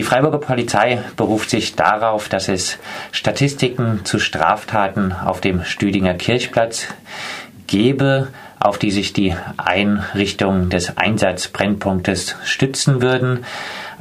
Die Freiburger Polizei beruft sich darauf, dass es Statistiken zu Straftaten auf dem Stüdinger Kirchplatz gebe, auf die sich die Einrichtungen des Einsatzbrennpunktes stützen würden.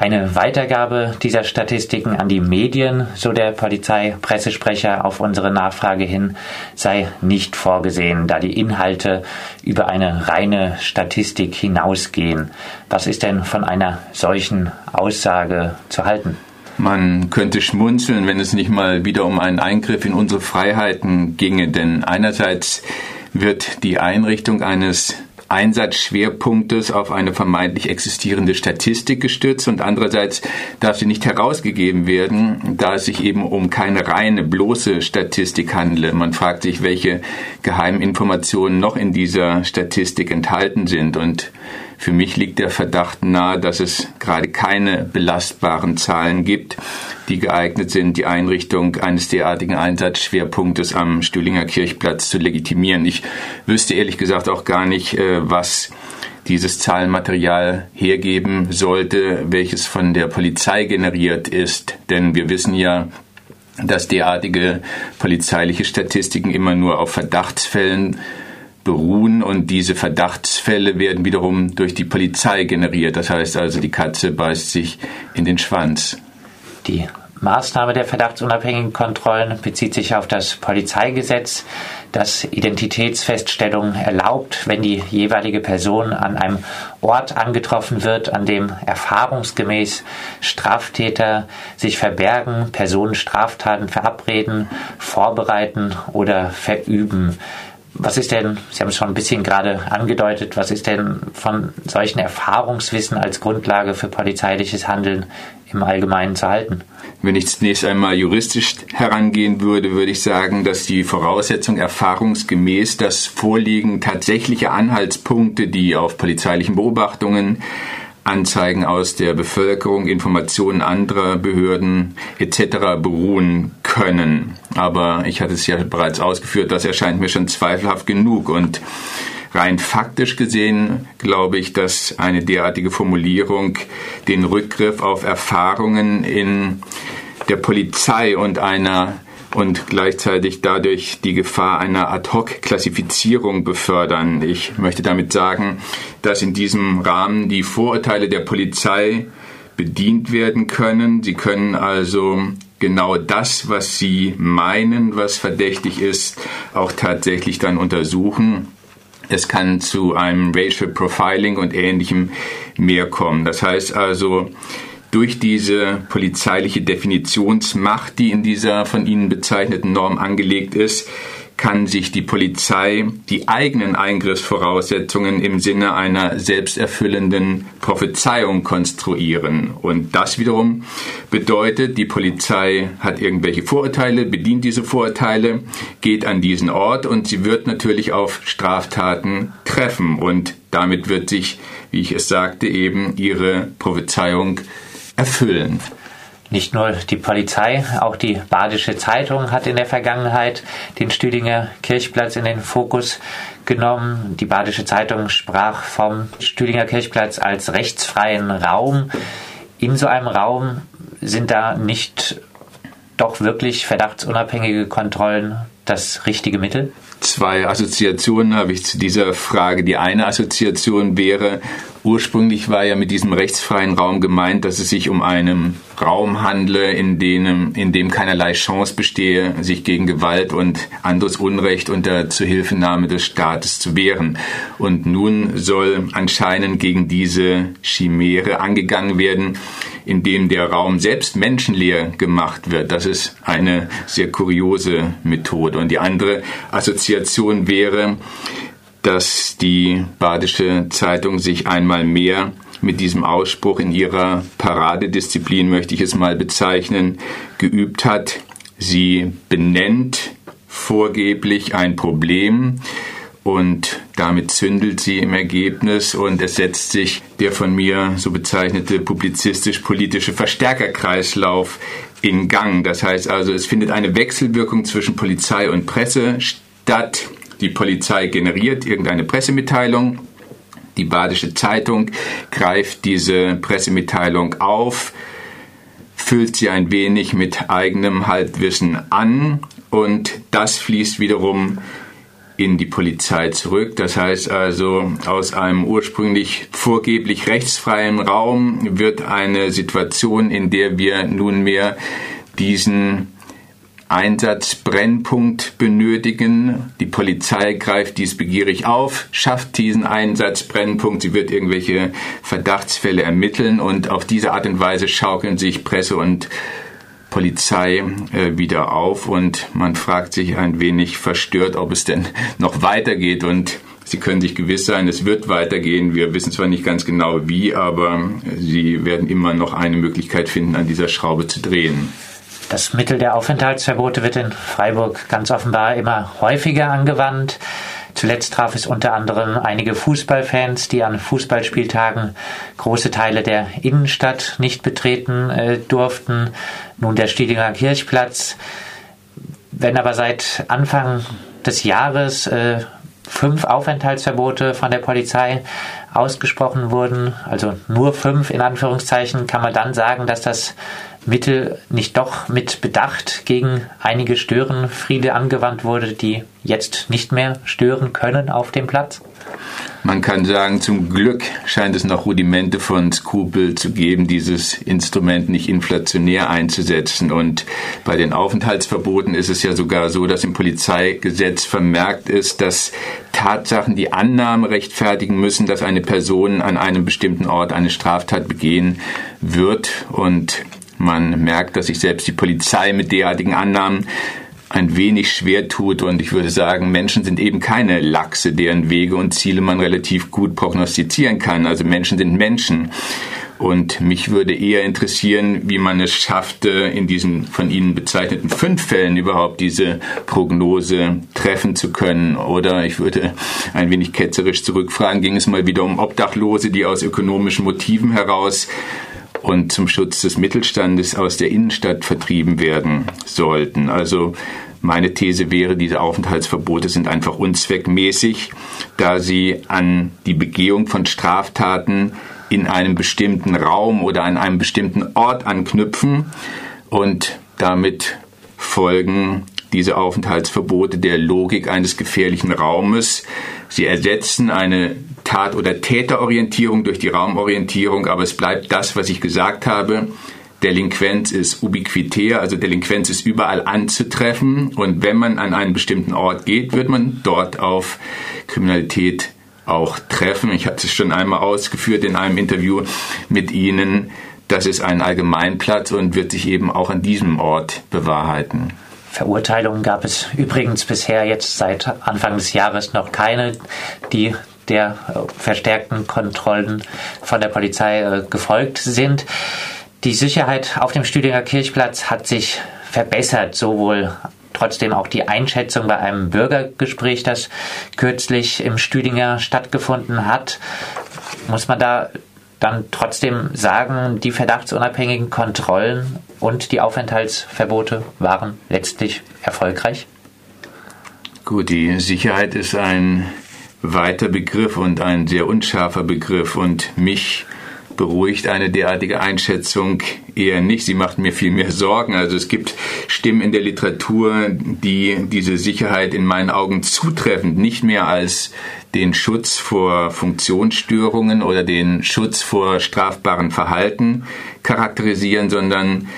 Eine Weitergabe dieser Statistiken an die Medien, so der Polizeipressesprecher auf unsere Nachfrage hin, sei nicht vorgesehen, da die Inhalte über eine reine Statistik hinausgehen. Was ist denn von einer solchen Aussage zu halten? Man könnte schmunzeln, wenn es nicht mal wieder um einen Eingriff in unsere Freiheiten ginge, denn einerseits wird die Einrichtung eines Einsatzschwerpunktes auf eine vermeintlich existierende Statistik gestützt und andererseits darf sie nicht herausgegeben werden, da es sich eben um keine reine, bloße Statistik handle. Man fragt sich, welche geheimen Informationen noch in dieser Statistik enthalten sind und für mich liegt der Verdacht nahe, dass es gerade keine belastbaren Zahlen gibt, die geeignet sind, die Einrichtung eines derartigen Einsatzschwerpunktes am Stühlinger Kirchplatz zu legitimieren. Ich wüsste ehrlich gesagt auch gar nicht, äh, was dieses Zahlenmaterial hergeben sollte, welches von der Polizei generiert ist. Denn wir wissen ja, dass derartige polizeiliche Statistiken immer nur auf Verdachtsfällen beruhen und diese Verdachtsfälle werden wiederum durch die Polizei generiert. Das heißt also, die Katze beißt sich in den Schwanz. Die Maßnahme der verdachtsunabhängigen Kontrollen bezieht sich auf das Polizeigesetz, das Identitätsfeststellungen erlaubt, wenn die jeweilige Person an einem Ort angetroffen wird, an dem erfahrungsgemäß Straftäter sich verbergen, Personen Straftaten verabreden, vorbereiten oder verüben. Was ist denn, Sie haben es schon ein bisschen gerade angedeutet, was ist denn von solchen Erfahrungswissen als Grundlage für polizeiliches Handeln im Allgemeinen zu halten? Wenn ich zunächst einmal juristisch herangehen würde, würde ich sagen, dass die Voraussetzung erfahrungsgemäß das Vorliegen tatsächlicher Anhaltspunkte, die auf polizeilichen Beobachtungen Anzeigen aus der Bevölkerung, Informationen anderer Behörden etc. beruhen können. Aber ich hatte es ja bereits ausgeführt, das erscheint mir schon zweifelhaft genug und rein faktisch gesehen glaube ich, dass eine derartige Formulierung den Rückgriff auf Erfahrungen in der Polizei und einer und gleichzeitig dadurch die Gefahr einer Ad-hoc-Klassifizierung befördern. Ich möchte damit sagen, dass in diesem Rahmen die Vorurteile der Polizei bedient werden können. Sie können also genau das, was sie meinen, was verdächtig ist, auch tatsächlich dann untersuchen. Es kann zu einem Racial Profiling und ähnlichem mehr kommen. Das heißt also, durch diese polizeiliche Definitionsmacht, die in dieser von Ihnen bezeichneten Norm angelegt ist, kann sich die Polizei die eigenen Eingriffsvoraussetzungen im Sinne einer selbsterfüllenden Prophezeiung konstruieren. Und das wiederum bedeutet, die Polizei hat irgendwelche Vorurteile, bedient diese Vorurteile, geht an diesen Ort und sie wird natürlich auf Straftaten treffen. Und damit wird sich, wie ich es sagte, eben ihre Prophezeiung erfüllen. Nicht nur die Polizei, auch die Badische Zeitung hat in der Vergangenheit den Stüdinger Kirchplatz in den Fokus genommen. Die Badische Zeitung sprach vom Stüdinger Kirchplatz als rechtsfreien Raum. In so einem Raum sind da nicht doch wirklich verdachtsunabhängige Kontrollen das richtige Mittel? Zwei Assoziationen habe ich zu dieser Frage. Die eine Assoziation wäre, ursprünglich war ja mit diesem rechtsfreien Raum gemeint, dass es sich um einen Raum handle, in dem, in dem keinerlei Chance bestehe, sich gegen Gewalt und anderes Unrecht unter Zuhilfenahme des Staates zu wehren. Und nun soll anscheinend gegen diese Chimäre angegangen werden, indem der Raum selbst menschenleer gemacht wird. Das ist eine sehr kuriose Methode. Und die andere Assoziation wäre, dass die Badische Zeitung sich einmal mehr mit diesem Ausspruch in ihrer Paradedisziplin, möchte ich es mal bezeichnen, geübt hat. Sie benennt vorgeblich ein Problem und damit zündelt sie im Ergebnis und es setzt sich der von mir so bezeichnete publizistisch-politische Verstärkerkreislauf in Gang. Das heißt also, es findet eine Wechselwirkung zwischen Polizei und Presse statt. Die Polizei generiert irgendeine Pressemitteilung die Badische Zeitung greift diese Pressemitteilung auf, füllt sie ein wenig mit eigenem Halbwissen an und das fließt wiederum in die Polizei zurück. Das heißt also, aus einem ursprünglich vorgeblich rechtsfreien Raum wird eine Situation, in der wir nunmehr diesen Einsatzbrennpunkt benötigen. Die Polizei greift dies begierig auf, schafft diesen Einsatzbrennpunkt, sie wird irgendwelche Verdachtsfälle ermitteln und auf diese Art und Weise schaukeln sich Presse und Polizei äh, wieder auf und man fragt sich ein wenig verstört, ob es denn noch weitergeht und Sie können sich gewiss sein, es wird weitergehen. Wir wissen zwar nicht ganz genau wie, aber Sie werden immer noch eine Möglichkeit finden, an dieser Schraube zu drehen. Das Mittel der Aufenthaltsverbote wird in Freiburg ganz offenbar immer häufiger angewandt. Zuletzt traf es unter anderem einige Fußballfans, die an Fußballspieltagen große Teile der Innenstadt nicht betreten äh, durften. Nun der Stiedinger Kirchplatz. Wenn aber seit Anfang des Jahres äh, fünf Aufenthaltsverbote von der Polizei ausgesprochen wurden, also nur fünf in Anführungszeichen, kann man dann sagen, dass das Mittel nicht doch mit Bedacht gegen einige Störenfriede angewandt wurde, die jetzt nicht mehr stören können auf dem Platz? Man kann sagen, zum Glück scheint es noch Rudimente von Skrupel zu geben, dieses Instrument nicht inflationär einzusetzen. Und bei den Aufenthaltsverboten ist es ja sogar so, dass im Polizeigesetz vermerkt ist, dass Tatsachen die Annahme rechtfertigen müssen, dass eine Person an einem bestimmten Ort eine Straftat begehen wird. Und man merkt, dass sich selbst die Polizei mit derartigen Annahmen ein wenig schwer tut. Und ich würde sagen, Menschen sind eben keine Lachse, deren Wege und Ziele man relativ gut prognostizieren kann. Also Menschen sind Menschen. Und mich würde eher interessieren, wie man es schaffte, in diesen von Ihnen bezeichneten fünf Fällen überhaupt diese Prognose treffen zu können. Oder ich würde ein wenig ketzerisch zurückfragen, ging es mal wieder um Obdachlose, die aus ökonomischen Motiven heraus und zum Schutz des Mittelstandes aus der Innenstadt vertrieben werden sollten. Also meine These wäre, diese Aufenthaltsverbote sind einfach unzweckmäßig, da sie an die Begehung von Straftaten in einem bestimmten Raum oder an einem bestimmten Ort anknüpfen und damit folgen diese Aufenthaltsverbote der Logik eines gefährlichen Raumes. Sie ersetzen eine Tat- oder Täterorientierung durch die Raumorientierung, aber es bleibt das, was ich gesagt habe. Delinquenz ist ubiquitär, also Delinquenz ist überall anzutreffen und wenn man an einen bestimmten Ort geht, wird man dort auf Kriminalität auch treffen. Ich hatte es schon einmal ausgeführt in einem Interview mit Ihnen. Das ist ein Allgemeinplatz und wird sich eben auch an diesem Ort bewahrheiten. Verurteilungen gab es übrigens bisher jetzt seit Anfang des Jahres noch keine, die der verstärkten Kontrollen von der Polizei äh, gefolgt sind. Die Sicherheit auf dem Stüdinger Kirchplatz hat sich verbessert, sowohl trotzdem auch die Einschätzung bei einem Bürgergespräch, das kürzlich im Stüdinger stattgefunden hat. Muss man da dann trotzdem sagen, die verdachtsunabhängigen Kontrollen und die Aufenthaltsverbote waren letztlich erfolgreich? Gut, die Sicherheit ist ein weiter Begriff und ein sehr unscharfer Begriff und mich beruhigt eine derartige Einschätzung eher nicht. Sie macht mir viel mehr Sorgen. Also es gibt Stimmen in der Literatur, die diese Sicherheit in meinen Augen zutreffend nicht mehr als den Schutz vor Funktionsstörungen oder den Schutz vor strafbaren Verhalten charakterisieren, sondern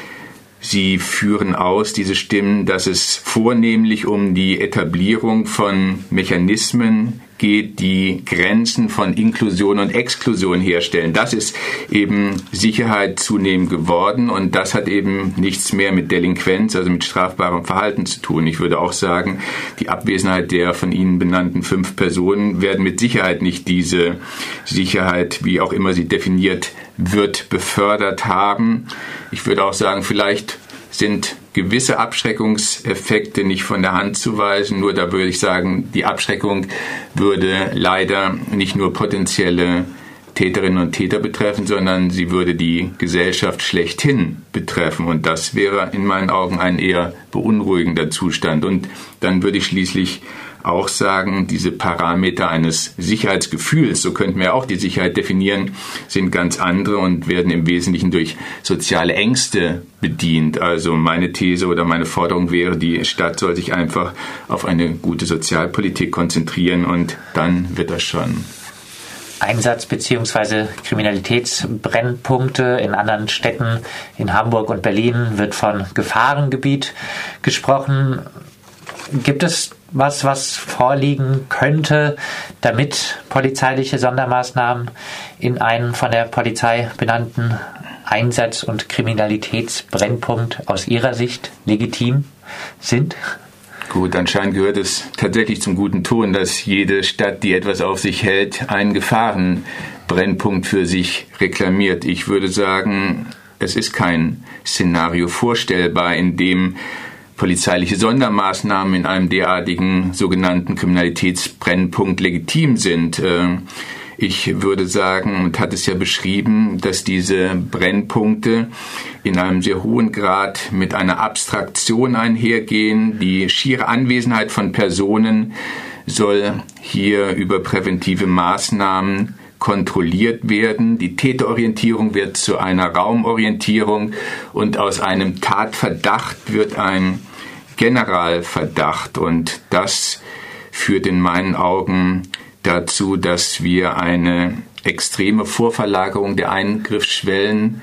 Sie führen aus, diese Stimmen, dass es vornehmlich um die Etablierung von Mechanismen geht, die Grenzen von Inklusion und Exklusion herstellen. Das ist eben Sicherheit zunehmend geworden und das hat eben nichts mehr mit Delinquenz, also mit strafbarem Verhalten zu tun. Ich würde auch sagen, die Abwesenheit der von Ihnen benannten fünf Personen werden mit Sicherheit nicht diese Sicherheit, wie auch immer sie definiert wird, befördert haben. Ich würde auch sagen, vielleicht sind gewisse Abschreckungseffekte nicht von der Hand zu weisen. Nur da würde ich sagen, die Abschreckung würde leider nicht nur potenzielle Täterinnen und Täter betreffen, sondern sie würde die Gesellschaft schlechthin betreffen. Und das wäre in meinen Augen ein eher beunruhigender Zustand. Und dann würde ich schließlich auch sagen, diese Parameter eines Sicherheitsgefühls, so könnten wir auch die Sicherheit definieren, sind ganz andere und werden im Wesentlichen durch soziale Ängste bedient. Also meine These oder meine Forderung wäre, die Stadt soll sich einfach auf eine gute Sozialpolitik konzentrieren und dann wird das schon. Einsatz- bzw. Kriminalitätsbrennpunkte in anderen Städten, in Hamburg und Berlin, wird von Gefahrengebiet gesprochen. Gibt es was, was vorliegen könnte, damit polizeiliche Sondermaßnahmen in einen von der Polizei benannten Einsatz- und Kriminalitätsbrennpunkt aus Ihrer Sicht legitim sind? Gut, anscheinend gehört es tatsächlich zum guten Ton, dass jede Stadt, die etwas auf sich hält, einen Gefahrenbrennpunkt für sich reklamiert. Ich würde sagen, es ist kein Szenario vorstellbar, in dem polizeiliche Sondermaßnahmen in einem derartigen sogenannten Kriminalitätsbrennpunkt legitim sind. Äh, ich würde sagen und hat es ja beschrieben, dass diese Brennpunkte in einem sehr hohen Grad mit einer Abstraktion einhergehen. Die schiere Anwesenheit von Personen soll hier über präventive Maßnahmen kontrolliert werden. Die Täterorientierung wird zu einer Raumorientierung und aus einem Tatverdacht wird ein Generalverdacht und das führt in meinen Augen dazu, dass wir eine extreme Vorverlagerung der Eingriffsschwellen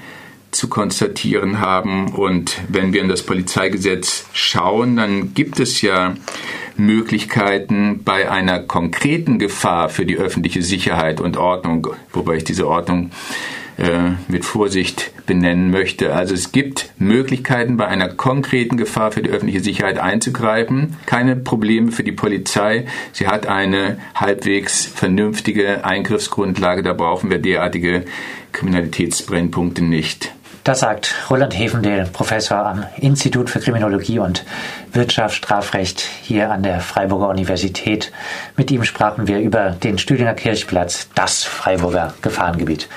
zu konstatieren haben. Und wenn wir in das Polizeigesetz schauen, dann gibt es ja Möglichkeiten bei einer konkreten Gefahr für die öffentliche Sicherheit und Ordnung, wobei ich diese Ordnung äh, mit Vorsicht benennen möchte. Also es gibt Möglichkeiten, bei einer konkreten Gefahr für die öffentliche Sicherheit einzugreifen. Keine Probleme für die Polizei. Sie hat eine halbwegs vernünftige Eingriffsgrundlage. Da brauchen wir derartige Kriminalitätsbrennpunkte nicht. Das sagt Roland Hefendel, Professor am Institut für Kriminologie und Wirtschaftsstrafrecht hier an der Freiburger Universität. Mit ihm sprachen wir über den Stühlinger Kirchplatz, das Freiburger Gefahrengebiet.